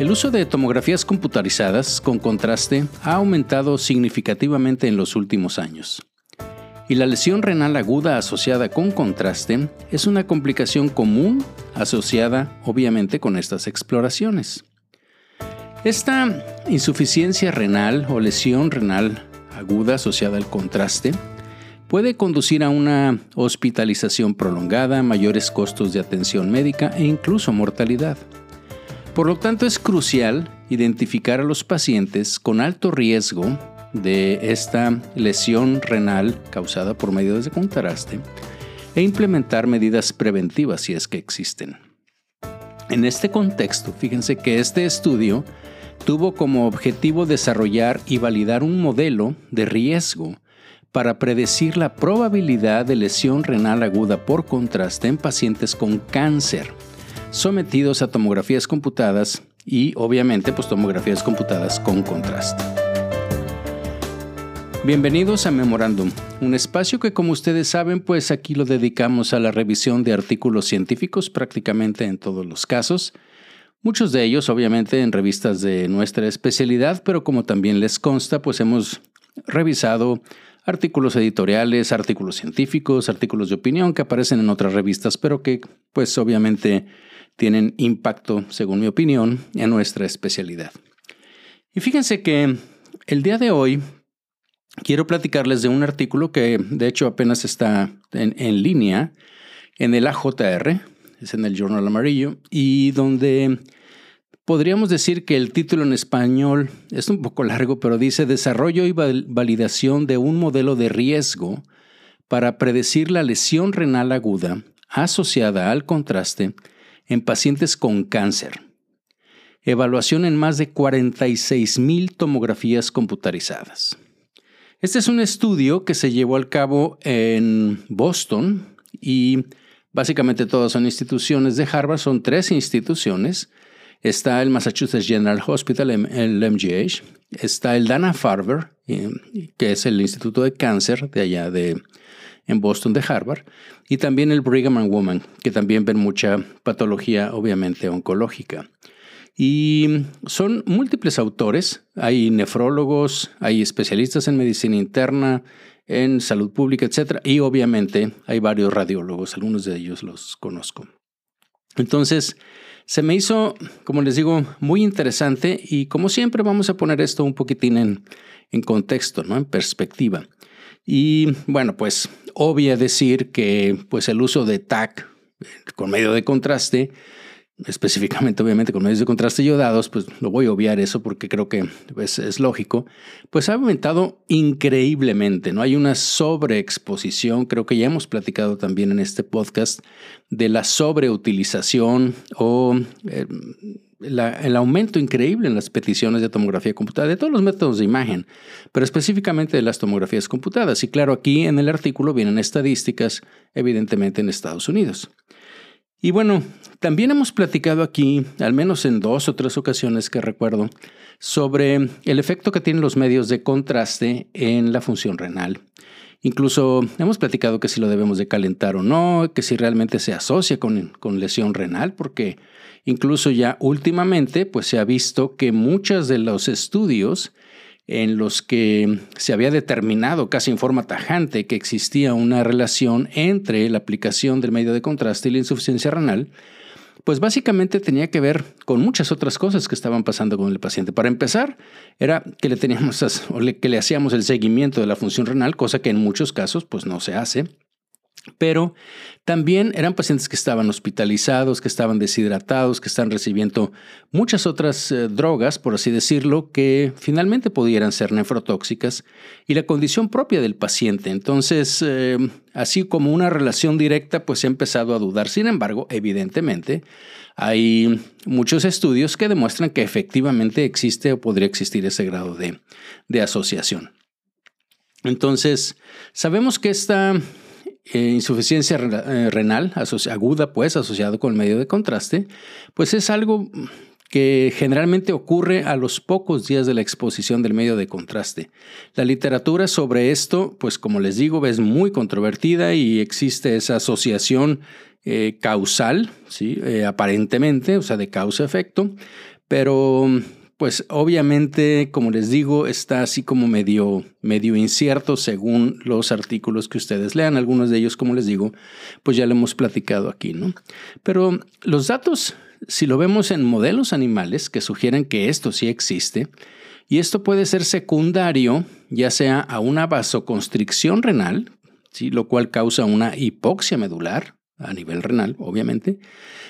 El uso de tomografías computarizadas con contraste ha aumentado significativamente en los últimos años. Y la lesión renal aguda asociada con contraste es una complicación común asociada obviamente con estas exploraciones. Esta insuficiencia renal o lesión renal aguda asociada al contraste puede conducir a una hospitalización prolongada, mayores costos de atención médica e incluso mortalidad. Por lo tanto, es crucial identificar a los pacientes con alto riesgo de esta lesión renal causada por medio de contraste e implementar medidas preventivas si es que existen. En este contexto, fíjense que este estudio tuvo como objetivo desarrollar y validar un modelo de riesgo para predecir la probabilidad de lesión renal aguda por contraste en pacientes con cáncer sometidos a tomografías computadas y obviamente pues tomografías computadas con contraste. Bienvenidos a Memorándum, un espacio que como ustedes saben pues aquí lo dedicamos a la revisión de artículos científicos prácticamente en todos los casos, muchos de ellos obviamente en revistas de nuestra especialidad, pero como también les consta pues hemos revisado artículos editoriales, artículos científicos, artículos de opinión que aparecen en otras revistas, pero que pues obviamente tienen impacto, según mi opinión, en nuestra especialidad. Y fíjense que el día de hoy quiero platicarles de un artículo que de hecho apenas está en, línea en el AJR, es en el Journal Amarillo, y donde Podríamos decir que el título en español es un poco largo, pero dice Desarrollo y validación de un modelo de riesgo para predecir la lesión renal aguda asociada al contraste en pacientes con cáncer. Evaluación en más de 46 mil tomografías computarizadas. Este es un estudio que se llevó a cabo en Boston y básicamente todas son instituciones de Harvard, son tres instituciones Está el Massachusetts General Hospital, el MGH. Está el Dana-Farber, que es el Instituto de Cáncer de allá de, en Boston de Harvard. Y también el Brigham and Women, que también ven mucha patología, obviamente, oncológica. Y son múltiples autores. Hay nefrólogos, hay especialistas en medicina interna, en salud pública, etc. Y obviamente hay varios radiólogos, algunos de ellos los conozco. Entonces, se me hizo, como les digo, muy interesante y como siempre vamos a poner esto un poquitín en, en contexto, ¿no? en perspectiva. Y bueno, pues obvia decir que pues el uso de TAC con medio de contraste específicamente obviamente con medios de contraste yodados, pues lo voy a obviar eso porque creo que es, lógico, pues ha aumentado increíblemente, ¿no? Hay una sobreexposición, creo que ya hemos platicado también en este podcast de la sobreutilización o eh, el aumento increíble en las peticiones de tomografía computada, de todos los métodos de imagen, pero específicamente de las tomografías computadas. Y claro, aquí en el artículo vienen estadísticas, evidentemente en Estados Unidos. Y bueno, también hemos platicado aquí, al menos en dos o tres ocasiones que recuerdo, sobre el efecto que tienen los medios de contraste en la función renal. Incluso hemos platicado que si lo debemos de calentar o no, que si realmente se asocia con, con lesión renal, porque incluso ya últimamente pues se ha visto que muchos de los estudios en los que se había determinado casi en forma tajante que existía una relación entre la aplicación del medio de contraste y la insuficiencia renal, pues básicamente tenía que ver con muchas otras cosas que estaban pasando con el paciente. Para empezar, era que le teníamos o que le hacíamos el seguimiento de la función renal, cosa que en muchos casos pues no se hace. Pero también eran pacientes que estaban hospitalizados, que estaban deshidratados, que están recibiendo muchas otras eh, drogas, por así decirlo, que finalmente pudieran ser nefrotóxicas y la condición propia del paciente. Entonces, eh, así como una relación directa, pues he empezado a dudar. Sin embargo, evidentemente, hay muchos estudios que demuestran que efectivamente existe o podría existir ese grado de, de asociación. Entonces, sabemos que esta eh, insuficiencia eh, renal aguda, pues asociado con el medio de contraste, pues es algo que generalmente ocurre a los pocos días de la exposición del medio de contraste. La literatura sobre esto, pues como les digo, es muy controvertida y existe esa asociación eh, causal, ¿sí? aparentemente, o sea, de causa-efecto, pero pues obviamente, como les digo, está así como medio, medio incierto según los artículos que ustedes lean. Algunos de ellos, como les digo, pues ya lo hemos platicado aquí, ¿no? Pero los datos, si lo vemos en modelos animales que sugieren que esto sí existe, y esto puede ser secundario, ya sea a una vasoconstricción renal, ¿sí? lo cual causa una hipoxia medular, a nivel renal, obviamente,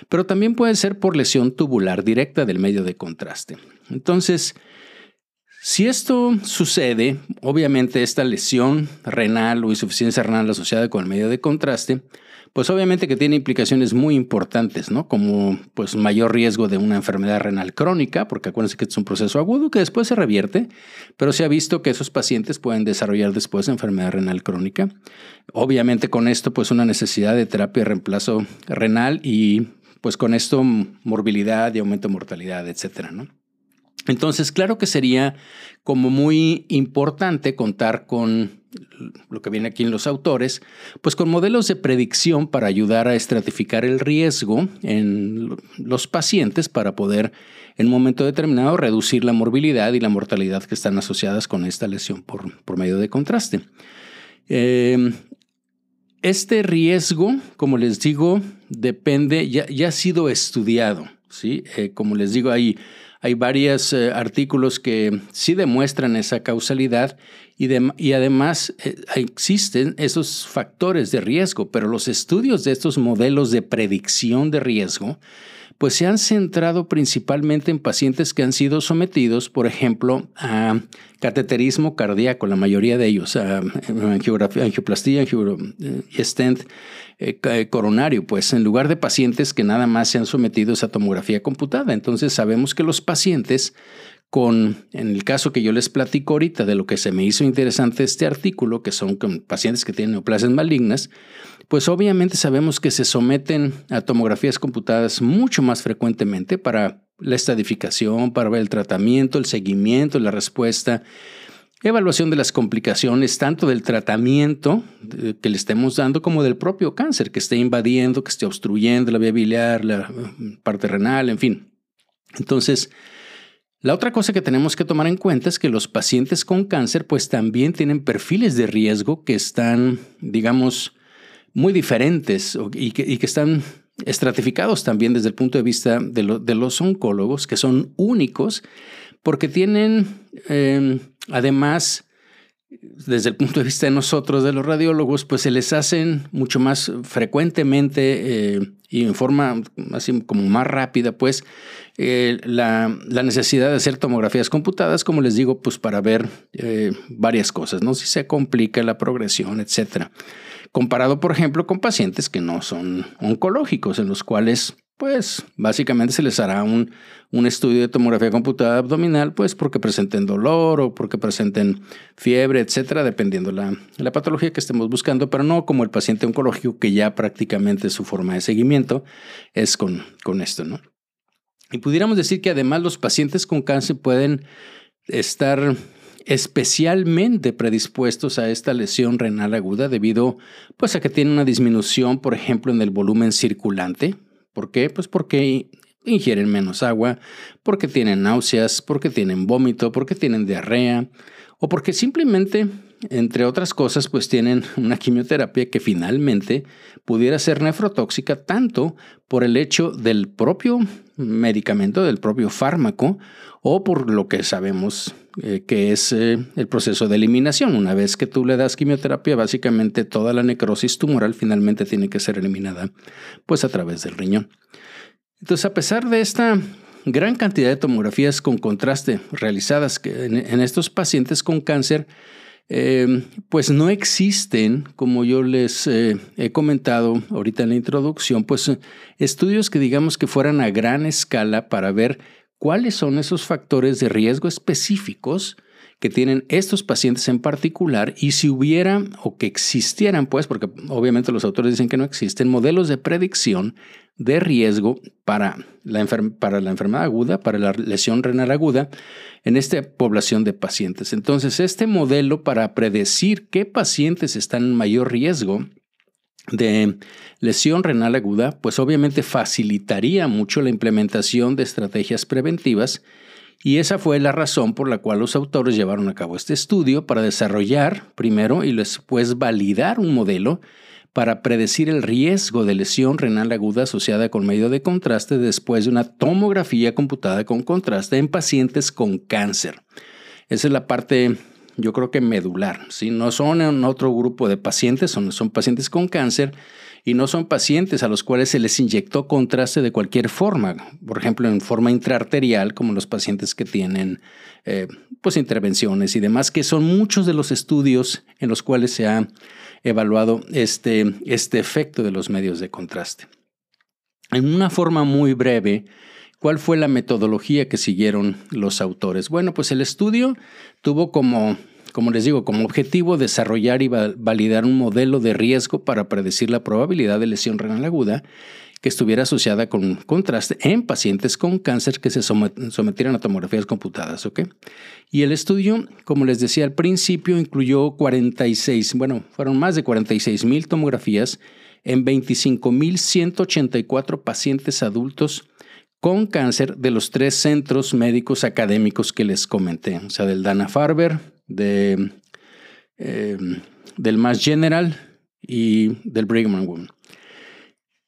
pero también puede ser por lesión tubular directa del medio de contraste. Entonces, si esto sucede, obviamente esta lesión renal o insuficiencia renal asociada con el medio de contraste, pues obviamente que tiene implicaciones muy importantes, ¿no? Como pues mayor riesgo de una enfermedad renal crónica, porque acuérdense que es un proceso agudo que después se revierte, pero se ha visto que esos pacientes pueden desarrollar después enfermedad renal crónica. Obviamente con esto pues una necesidad de terapia de reemplazo renal y pues con esto morbilidad y aumento de mortalidad, etcétera, ¿no? Entonces, claro que sería como muy importante contar con lo que viene aquí en los autores, pues con modelos de predicción para ayudar a estratificar el riesgo en los pacientes para poder en un momento determinado reducir la morbilidad y la mortalidad que están asociadas con esta lesión por, por medio de contraste. Em, este riesgo, como les digo, depende, ya, ya ha sido estudiado. ¿sí? Eh, como les digo, hay hay varios eh, artículos que sí demuestran esa causalidad y, además eh, existen esos factores de riesgo, pero los estudios de estos modelos de predicción de riesgo pues se han centrado principalmente en pacientes que han sido sometidos, por ejemplo, a cateterismo cardíaco, la mayoría de ellos, a angioplastía, y stent eh, eh, coronario, pues en lugar de pacientes que nada más se han sometido a tomografía computada. Entonces sabemos que los pacientes con, en el caso que yo les platico ahorita de lo que se me hizo interesante este artículo, que son pacientes que tienen neoplasias malignas, pues obviamente sabemos que se someten a tomografías computadas mucho más frecuentemente para la estadificación, para ver el tratamiento, el seguimiento, la respuesta, evaluación de las complicaciones, tanto del tratamiento eh, que le estemos dando como del propio cáncer que esté invadiendo, que esté obstruyendo la vía biliar, la eh, parte renal, en fin. Entonces, la otra cosa que tenemos que tomar en cuenta es que los pacientes con cáncer pues también tienen perfiles de riesgo que están, digamos, muy diferentes y que, están estratificados también desde el punto de vista de, los oncólogos, que son únicos porque tienen em, además desde el punto de vista de nosotros, de los radiólogos, pues se les hacen mucho más frecuentemente eh, y en forma así como más rápida, pues eh, la, necesidad de hacer tomografías computadas, como les digo, pues para ver eh, varias cosas, ¿no? Si se complica la progresión, etcétera. Comparado, por ejemplo, con pacientes que no son oncológicos, en los cuales pues básicamente se les hará un, un, estudio de tomografía computada abdominal, pues porque presenten dolor o porque presenten fiebre, etcétera, dependiendo la, la patología que estemos buscando, pero no como el paciente oncológico que ya prácticamente su forma de seguimiento es con, con esto, ¿no? Y pudiéramos decir que además los pacientes con cáncer pueden estar especialmente predispuestos a esta lesión renal aguda debido pues a que tienen una disminución, por ejemplo, en el volumen circulante, ¿Por qué? Pues porque ingieren menos agua, porque tienen náuseas, porque tienen vómito, porque tienen diarrea o porque simplemente, entre otras cosas, pues tienen una quimioterapia que finalmente pudiera ser nefrotóxica tanto por el hecho del propio medicamento, del propio fármaco, o por lo que sabemos eh, que es eh, el proceso de eliminación. Una vez que tú le das quimioterapia, básicamente toda la necrosis tumoral finalmente tiene que ser eliminada pues a través del riñón. Entonces, a pesar de esta gran cantidad de tomografías con contraste realizadas en, estos pacientes con cáncer, eh, pues no existen, como yo les he comentado ahorita en la introducción, pues estudios que digamos que fueran a gran escala para ver cuáles son esos factores de riesgo específicos que tienen estos pacientes en particular y si hubiera o que existieran, pues, porque obviamente los autores dicen que no existen, modelos de predicción de riesgo para la, para la enfermedad aguda, para la lesión renal aguda en esta población de pacientes. Entonces, este modelo para predecir qué pacientes están en mayor riesgo de lesión renal aguda, pues obviamente facilitaría mucho la implementación de estrategias preventivas y esa fue la razón por la cual los autores llevaron a cabo este estudio para desarrollar primero y después validar un modelo para predecir el riesgo de lesión renal aguda asociada con medio de contraste después de una tomografía computada con contraste en pacientes con cáncer. Esa es la parte, yo creo que medular. Si No son en otro grupo de pacientes, son, son pacientes con cáncer y no son pacientes a los cuales se les inyectó contraste de cualquier forma, por ejemplo, en forma intraarterial, como los pacientes que tienen eh, pues intervenciones y demás, que son muchos de los estudios en los cuales se ha evaluado este, este efecto de los medios de contraste. En una forma muy breve, ¿cuál fue la metodología que siguieron los autores? Bueno, pues el estudio tuvo como, como les digo, como objetivo desarrollar y validar un modelo de riesgo para predecir la probabilidad de lesión renal aguda que estuviera asociada con contraste en pacientes con cáncer que se sometieran a tomografías computadas. ¿ok? Y el estudio, como les decía al principio, incluyó 46, bueno, fueron más de 46 mil tomografías en 25.184 pacientes adultos con cáncer de los tres centros médicos académicos que les comenté, o sea, del Dana-Farber, eh, del Mass General y del Brigham Women.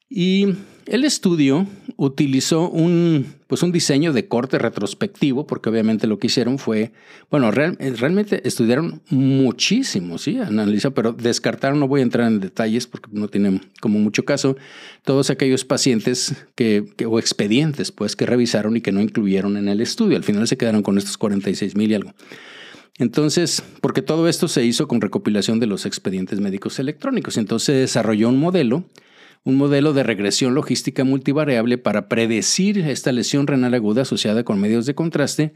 Y el estudio utilizó un, pues un diseño de corte retrospectivo, porque obviamente lo que hicieron fue, bueno, realmente estudiaron muchísimo, sí, analiza, pero descartaron, no voy a entrar en detalles porque no tiene como mucho caso, todos aquellos pacientes que, o expedientes, pues, que revisaron y que no incluyeron en el estudio. Al final se quedaron con estos 46 mil y algo. Entonces, porque todo esto se hizo con recopilación de los expedientes médicos electrónicos, entonces se desarrolló un modelo un modelo de regresión logística multivariable para predecir esta lesión renal aguda asociada con medios de contraste.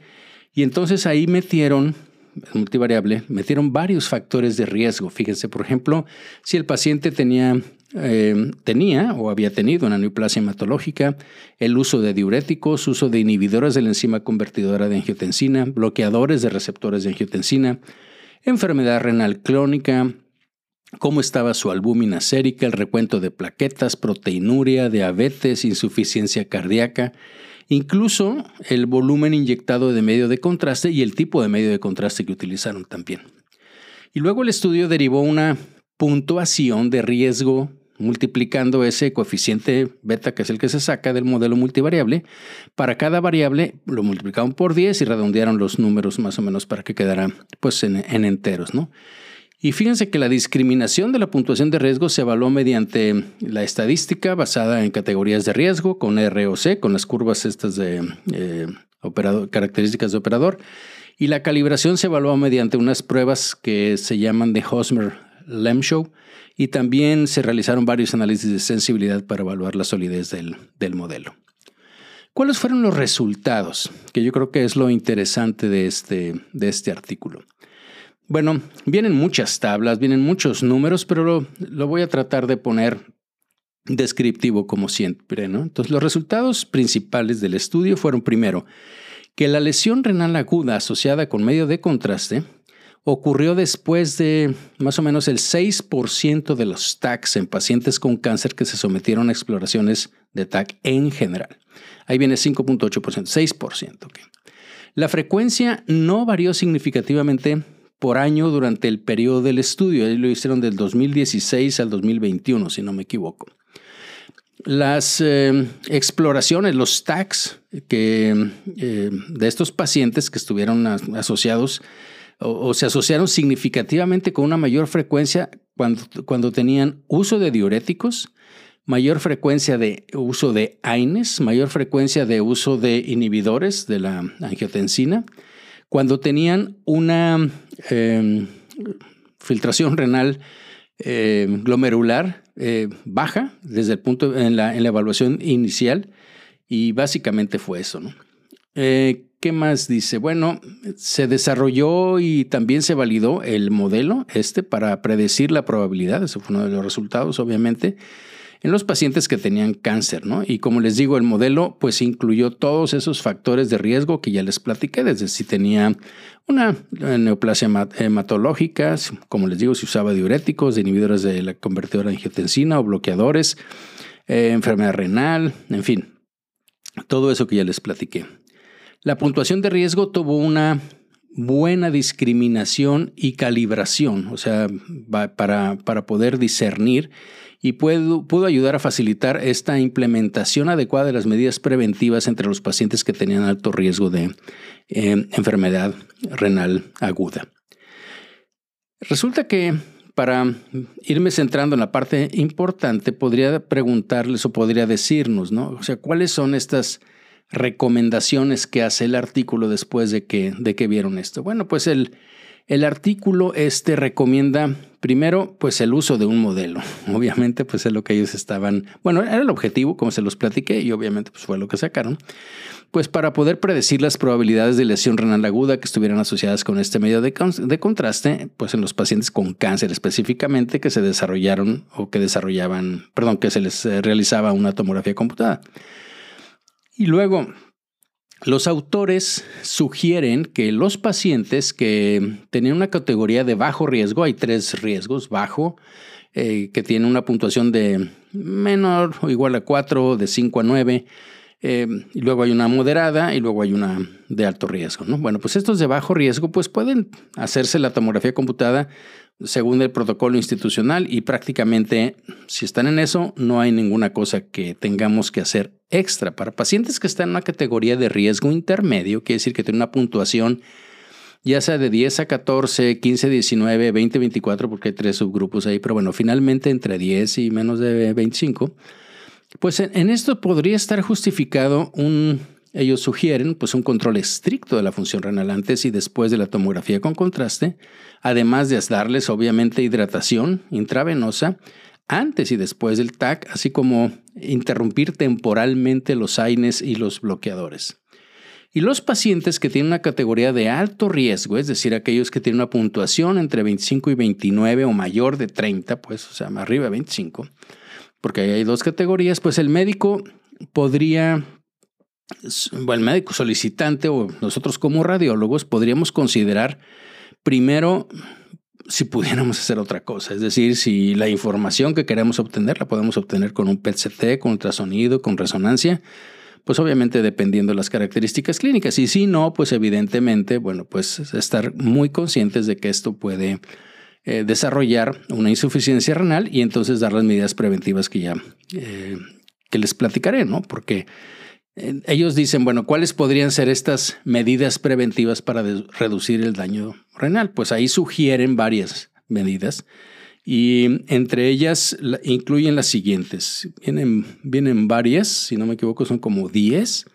Y entonces ahí metieron, multivariable, metieron varios factores de riesgo. Fíjense, por ejemplo, si el paciente tenía, eh, tenía o había tenido una neoplasia hematológica, el uso de diuréticos, uso de inhibidores de la enzima convertidora de angiotensina, bloqueadores de receptores de angiotensina, enfermedad renal crónica, cómo estaba su albúmina sérica, el recuento de plaquetas, proteinuria, diabetes, insuficiencia cardíaca, incluso el volumen inyectado de medio de contraste y el tipo de medio de contraste que utilizaron también. Y luego el estudio derivó una puntuación de riesgo multiplicando ese coeficiente beta, que es el que se saca del modelo multivariable. Para cada variable lo multiplicaron por 10 y redondearon los números más o menos para que quedara pues, en, en enteros. ¿no? Y fíjense que la discriminación de la puntuación de riesgo se evaluó mediante la estadística basada en categorías de riesgo con ROC, con las curvas estas de eh, características de operador. Y la calibración se evaluó mediante unas pruebas que se llaman de Hosmer-Lemshow y también se realizaron varios análisis de sensibilidad para evaluar la solidez del, del modelo. ¿Cuáles fueron los resultados? Que yo creo que es lo interesante de este, de este artículo. Bueno, vienen muchas tablas, vienen muchos números, pero lo, voy a tratar de poner descriptivo como siempre, ¿no? Entonces, los resultados principales del estudio fueron primero que la lesión renal aguda asociada con medio de contraste ocurrió después de más o menos el 6% de los TACs en pacientes con cáncer que se sometieron a exploraciones de TAC en general. Ahí viene 5.8%, 6%. La frecuencia no varió significativamente por año durante el periodo del estudio. Ahí lo hicieron del 2016 al 2021, si no me equivoco. Las eh, exploraciones, los TACs que, eh, de estos pacientes que estuvieron asociados o, se asociaron significativamente con una mayor frecuencia cuando, cuando tenían uso de diuréticos, mayor frecuencia de uso de AINES, mayor frecuencia de uso de inhibidores de la angiotensina, cuando tenían una em, filtración renal em, glomerular eh, baja desde el punto en la, evaluación inicial y básicamente fue eso. Eh, ¿Qué más dice? Bueno, se desarrolló y también se validó el modelo este para predecir la probabilidad, eso fue uno de los resultados obviamente, en los pacientes que tenían cáncer, ¿no? Y como les digo, el modelo pues incluyó todos esos factores de riesgo que ya les platiqué, desde si tenía una neoplasia hematológica, como les digo, si usaba diuréticos, inhibidores de la convertidora angiotensina o bloqueadores, eh, enfermedad renal, en fin, todo eso que ya les platiqué. La puntuación de riesgo tuvo una buena discriminación y calibración, o sea, para, para poder discernir y pudo, ayudar a facilitar esta implementación adecuada de las medidas preventivas entre los pacientes que tenían alto riesgo de eh, enfermedad renal aguda. Resulta que para irme centrando en la parte importante, podría preguntarles o podría decirnos, ¿no? O sea, ¿cuáles son estas recomendaciones que hace el artículo después de que, de que vieron esto? Bueno, pues el, el artículo este recomienda primero pues el uso de un modelo. Obviamente pues es lo que ellos estaban, bueno, era el objetivo como se los platiqué y obviamente pues fue lo que sacaron. Pues para poder predecir las probabilidades de lesión renal aguda que estuvieran asociadas con este medio de, contraste, pues en los pacientes con cáncer específicamente que se desarrollaron o que desarrollaban, perdón, que se les eh, realizaba una tomografía computada. Y luego, los autores sugieren que los pacientes que tenían una categoría de bajo riesgo, hay tres riesgos, bajo, eh, que tienen una puntuación de menor o igual a 4, de 5 a 9, eh, y luego hay una moderada y luego hay una de alto riesgo. ¿no? Bueno, pues estos de bajo riesgo pues pueden hacerse la tomografía computada según el protocolo institucional y prácticamente si están en eso no hay ninguna cosa que tengamos que hacer extra. Para pacientes que están en una categoría de riesgo intermedio, quiere decir que tienen una puntuación ya sea de 10 a 14, 15, 19, 20, 24, porque hay tres subgrupos ahí, pero bueno, finalmente entre 10 y menos de 25, pues en esto podría estar justificado un ellos sugieren pues, un control estricto de la función renal antes y después de la tomografía con contraste, además de darles obviamente hidratación intravenosa antes y después del TAC, así como interrumpir temporalmente los AINES y los bloqueadores. Y los pacientes que tienen una categoría de alto riesgo, es decir, aquellos que tienen una puntuación entre 25 y 29 o mayor de 30, pues, o sea, más arriba de 25, porque ahí hay dos categorías, pues el médico podría bueno, el médico solicitante o nosotros como radiólogos podríamos considerar primero si pudiéramos hacer otra cosa, es decir, si la información que queremos obtener la podemos obtener con un PET-CT, con ultrasonido, con resonancia, pues obviamente dependiendo de las características clínicas. Y si no, pues evidentemente, bueno, pues estar muy conscientes de que esto puede eh, desarrollar una insuficiencia renal y entonces dar las medidas preventivas que ya eh, que les platicaré, ¿no? Porque ellos dicen, bueno, ¿cuáles podrían ser estas medidas preventivas para reducir el daño renal? Pues ahí sugieren varias medidas y entre ellas incluyen las siguientes. Vienen, vienen varias, si no me equivoco, son como 10.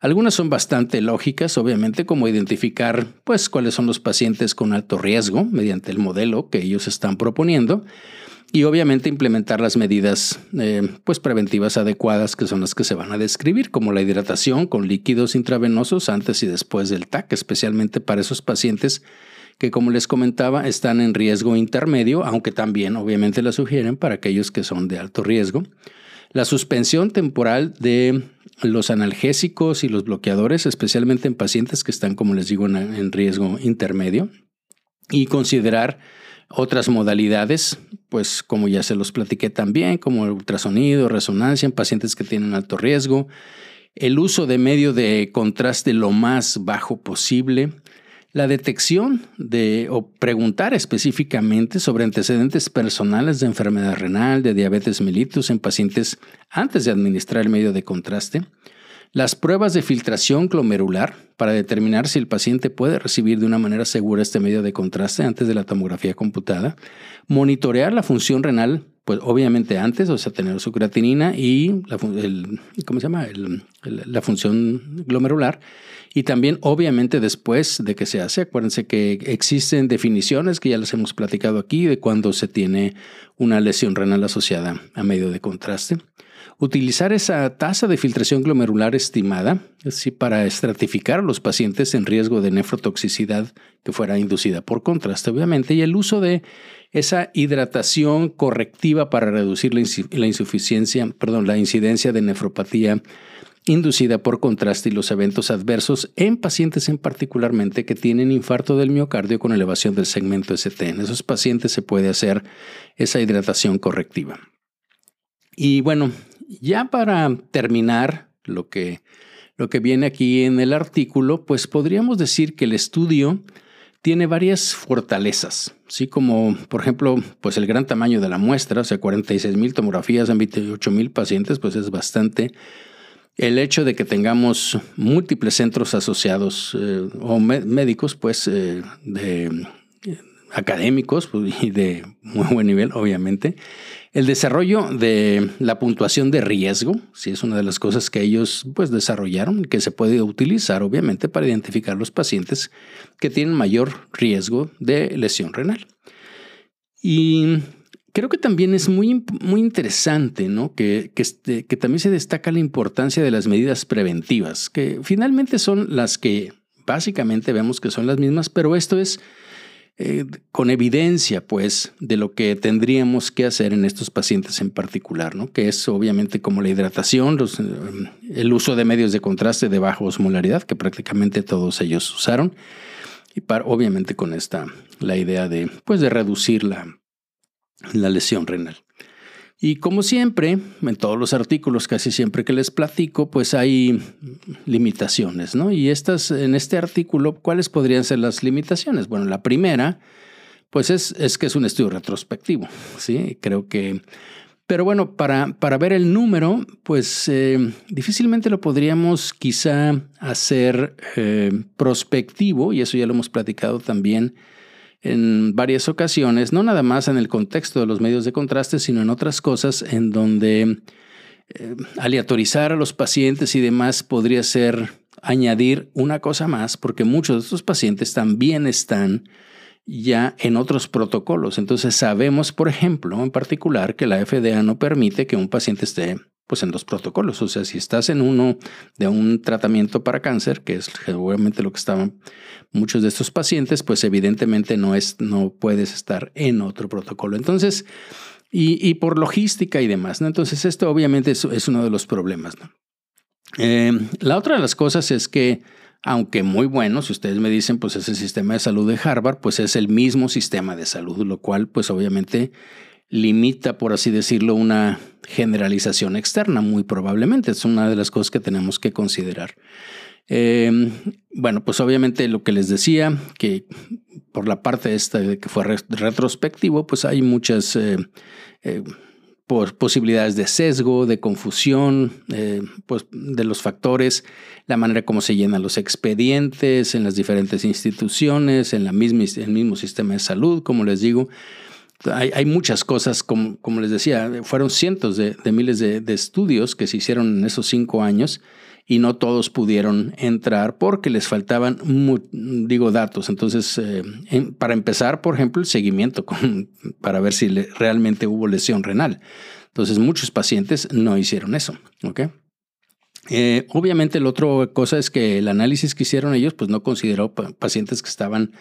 Algunas son bastante lógicas, obviamente, como identificar pues cuáles son los pacientes con alto riesgo mediante el modelo que ellos están proponiendo y obviamente implementar las medidas eh, pues preventivas adecuadas que son las que se van a describir, como la hidratación con líquidos intravenosos antes y después del TAC, especialmente para esos pacientes que como les comentaba están en riesgo intermedio, aunque también obviamente la sugieren para aquellos que son de alto riesgo. La suspensión temporal de los analgésicos y los bloqueadores, especialmente en pacientes que están, como les digo, en riesgo intermedio. Y considerar otras modalidades, pues como ya se los platiqué también, como el ultrasonido, resonancia en pacientes que tienen alto riesgo, el uso de medio de contraste lo más bajo posible, la detección de o preguntar específicamente sobre antecedentes personales de enfermedad renal, de diabetes mellitus en pacientes antes de administrar el medio de contraste, las pruebas de filtración glomerular para determinar si el paciente puede recibir de una manera segura este medio de contraste antes de la tomografía computada, monitorear la función renal, pues obviamente antes, o sea, tener su creatinina y la, ¿cómo se llama? la función glomerular. Y también, obviamente, después de que se hace, acuérdense que existen definiciones que ya les hemos platicado aquí de cuando se tiene una lesión renal asociada a medio de contraste. Utilizar esa tasa de filtración glomerular estimada así, para estratificar a los pacientes en riesgo de nefrotoxicidad que fuera inducida por contraste, obviamente, y el uso de esa hidratación correctiva para reducir la, insuficiencia, perdón, la incidencia de nefropatía inducida por contraste y los eventos adversos en pacientes en particularmente que tienen infarto del miocardio con elevación del segmento ST. En esos pacientes se puede hacer esa hidratación correctiva. Y bueno, ya para terminar lo que, lo que viene aquí en el artículo, pues podríamos decir que el estudio tiene varias fortalezas, así como, por ejemplo, pues el gran tamaño de la muestra, o sea, 46 mil tomografías en 28 mil pacientes, pues es bastante. El hecho de que tengamos múltiples centros asociados eh, o médicos, pues, eh, de académicos pues, y de muy buen nivel, obviamente. El desarrollo de la puntuación de riesgo, si es una de las cosas que ellos pues, desarrollaron, que se puede utilizar obviamente para identificar los pacientes que tienen mayor riesgo de lesión renal. Y creo que también es muy, muy interesante ¿no? que, que, este, que también se destaca la importancia de las medidas preventivas, que finalmente son las que básicamente vemos que son las mismas, pero esto es eh, con evidencia, pues, de lo que tendríamos que hacer en estos pacientes en particular, ¿no? Que es obviamente como la hidratación, eh, el uso de medios de contraste de baja osmolaridad, que prácticamente todos ellos usaron, y obviamente con esta, la idea de, pues, de reducir la, la lesión renal. Y como siempre, en todos los artículos, casi siempre que les platico, pues hay limitaciones, ¿no? Y estas, en este artículo, ¿cuáles podrían ser las limitaciones? Bueno, la primera, pues es, es que es un estudio retrospectivo, ¿sí? Creo que... Pero bueno, para, para ver el número, pues eh, difícilmente lo podríamos quizá hacer eh, prospectivo, y eso ya lo hemos platicado también en varias ocasiones, no nada más en el contexto de los medios de contraste, sino en otras cosas en donde eh, aleatorizar a los pacientes y demás podría ser añadir una cosa más, porque muchos de estos pacientes también están ya en otros protocolos. Entonces sabemos, por ejemplo, en particular, que la FDA no permite que un paciente esté pues en dos protocolos. O sea, si estás en uno de un tratamiento para cáncer, que es seguramente lo que estaban muchos de estos pacientes, pues evidentemente no, es, no puedes estar en otro protocolo. Entonces, y, por logística y demás, ¿no? Entonces, esto obviamente es, uno de los problemas. Eh, la otra de las cosas es que, aunque muy bueno, si ustedes me dicen, pues es el sistema de salud de Harvard, pues es el mismo sistema de salud, lo cual, pues obviamente limita, por así decirlo, una generalización externa, muy probablemente. Es una de las cosas que tenemos que considerar. Eh, bueno, pues obviamente lo que les decía, que por la parte esta de que fue retrospectivo, pues hay muchas eh, eh, posibilidades de sesgo, de confusión, pues de los factores, la manera como se llenan los expedientes en las diferentes instituciones, en la misma, el mismo sistema de salud, como les digo. Hay, muchas cosas, como, les decía, fueron cientos de, miles de, estudios que se hicieron en esos cinco años y no todos pudieron entrar porque les faltaban, digo, datos. Entonces, eh, para empezar, por ejemplo, el seguimiento para ver si realmente hubo lesión renal. Entonces, muchos pacientes no hicieron eso. ¿ok? Eh, obviamente, la otra cosa es que el análisis que hicieron ellos, pues no consideró pacientes que estaban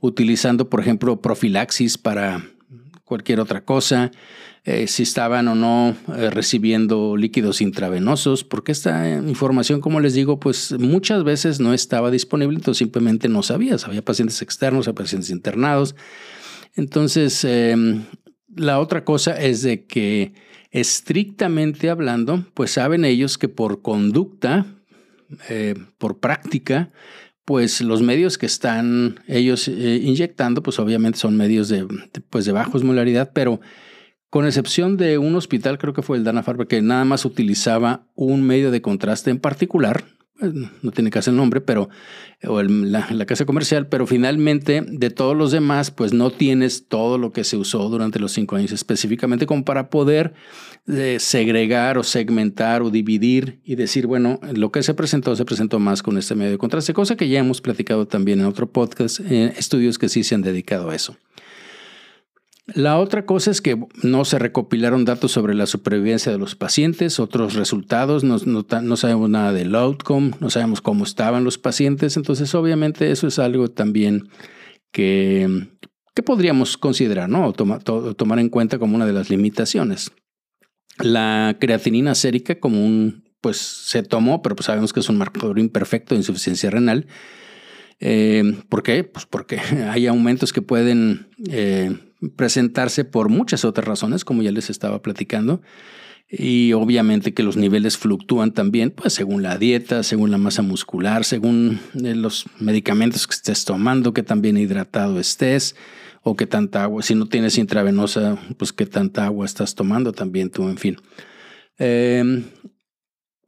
utilizando, por ejemplo, profilaxis para cualquier otra cosa, eh, si estaban o no eh, recibiendo líquidos intravenosos, porque esta información, como les digo, pues muchas veces no estaba disponible, entonces simplemente no sabías. Había pacientes externos, había pacientes internados. Entonces, em, la otra cosa es de que estrictamente hablando, pues saben ellos que por conducta, eh, por práctica, pues los medios que están ellos eh, inyectando, pues obviamente son medios de, pues de osmolaridad, pero con excepción de un hospital, creo que fue el Dana Farber, que nada más utilizaba un medio de contraste en particular, no tiene hacer el nombre, pero, o la, casa comercial, pero finalmente de todos los demás, pues no tienes todo lo que se usó durante los cinco años específicamente como para poder eh, segregar o segmentar o dividir y decir, bueno, lo que se presentó se presentó más con este medio de contraste, cosa que ya hemos platicado también en otro podcast, estudios que sí se han dedicado a eso. La otra cosa es que no se recopilaron datos sobre la supervivencia de los pacientes, otros resultados, no, sabemos nada del outcome, no sabemos cómo estaban los pacientes, entonces obviamente eso es algo también que, que podríamos considerar, ¿no? O tomar en cuenta como una de las limitaciones. La creatinina sérica como un, pues se tomó, pero pues sabemos que es un marcador imperfecto de insuficiencia renal. Eh, ¿Por qué? Pues porque hay aumentos que pueden eh, presentarse por muchas otras razones, como ya les estaba platicando. Y obviamente que los niveles fluctúan también, pues según la dieta, según la masa muscular, según eh, los medicamentos que estés tomando, que también hidratado estés, o qué tanta agua, si no tienes intravenosa, pues qué tanta agua estás tomando también tú, en fin. Em,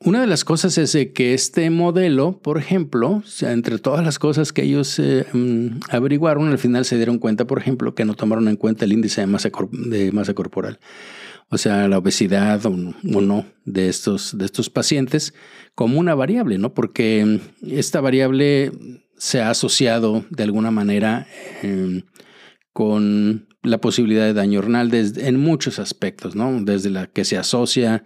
una de las cosas es que este modelo, por ejemplo, entre todas las cosas que ellos eh, mm, averiguaron, al final se dieron cuenta, por ejemplo, que no tomaron en cuenta el índice de masa, de masa corporal, o sea, la obesidad o, no de estos, de estos pacientes, como una variable, ¿no? Porque mm, esta variable se ha asociado de alguna manera em, con la posibilidad de daño renal en muchos aspectos, ¿no? Desde la que se asocia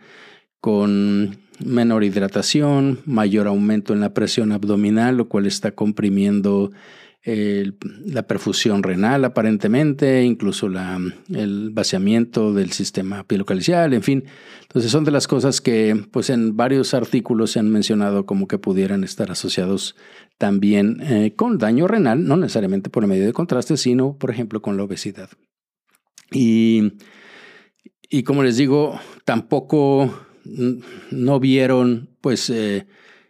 con menor hidratación, mayor aumento en la presión abdominal, lo cual está comprimiendo la perfusión renal aparentemente, incluso el vaciamiento del sistema pilocalicial, en fin. Entonces son de las cosas que pues en varios artículos se han mencionado como que pudieran estar asociados también eh, con daño renal, no necesariamente por el medio de contraste, sino por ejemplo con la obesidad. Y, y como les digo, tampoco no vieron pues eh,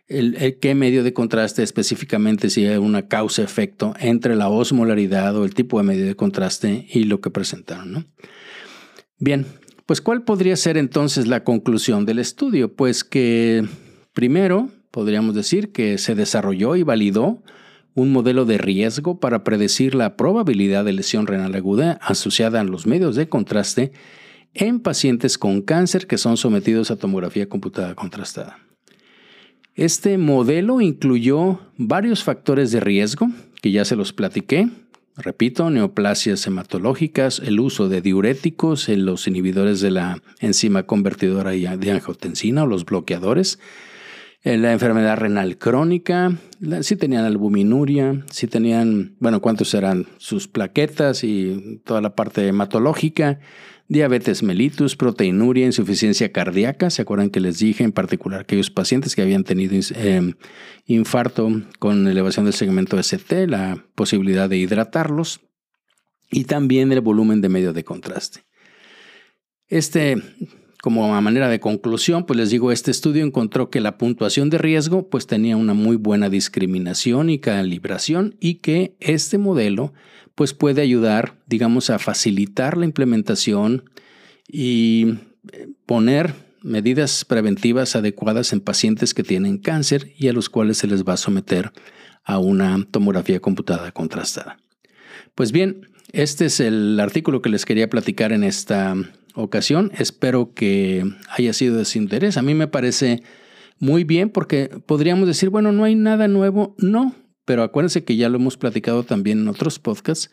el, qué medio de contraste específicamente si hay una causa-efecto entre la osmolaridad o el tipo de medio de contraste y lo que presentaron. ¿no? Bien, pues ¿cuál podría ser entonces la conclusión del estudio? Pues que primero podríamos decir que se desarrolló y validó un modelo de riesgo para predecir la probabilidad de lesión renal aguda asociada a los medios de contraste en pacientes con cáncer que son sometidos a tomografía computada contrastada. Este modelo incluyó varios factores de riesgo, que ya se los platiqué. Repito, neoplasias hematológicas, el uso de diuréticos, los inhibidores de la enzima convertidora de angiotensina o los bloqueadores, la enfermedad renal crónica, si tenían albuminuria, si tenían, bueno, cuántos eran sus plaquetas y toda la parte hematológica, diabetes mellitus, proteinuria, insuficiencia cardíaca. ¿Se acuerdan que les dije en particular aquellos pacientes que habían tenido em, infarto con elevación del segmento ST, la posibilidad de hidratarlos y también el volumen de medio de contraste? Este, como a manera de conclusión, pues les digo, este estudio encontró que la puntuación de riesgo pues tenía una muy buena discriminación y calibración y que este modelo pues puede ayudar, digamos, a facilitar la implementación y eh, poner medidas preventivas adecuadas en pacientes que tienen cáncer y a los cuales se les va a someter a una tomografía computada contrastada. Pues bien, este es el artículo que les quería platicar en esta ocasión. Espero que haya sido de su interés. A mí me parece muy bien porque podríamos decir, bueno, no hay nada nuevo. No, pero acuérdense que ya lo hemos platicado también en otros podcasts,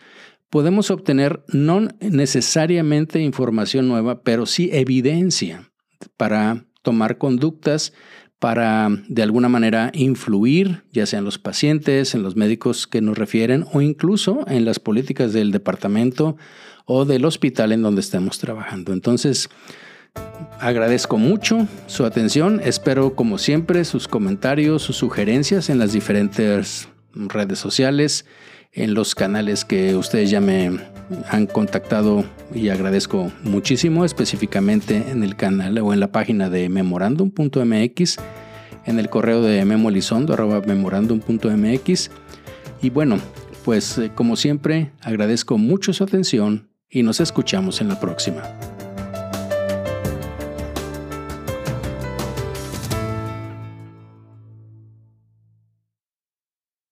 podemos obtener no necesariamente información nueva, pero sí evidencia para tomar conductas, para de alguna manera influir, ya sea en los pacientes, en los médicos que nos refieren o incluso en las políticas del departamento o del hospital en donde estemos trabajando. Entonces, Agradezco mucho su atención, espero como siempre sus comentarios, sus sugerencias en las diferentes redes sociales, en los canales que ustedes ya me han contactado y agradezco muchísimo, específicamente en el canal o en la página de memorandum.mx, en el correo de memolizondo.memorandum.mx. Y bueno, pues eh, como siempre, agradezco mucho su atención y nos escuchamos en la próxima.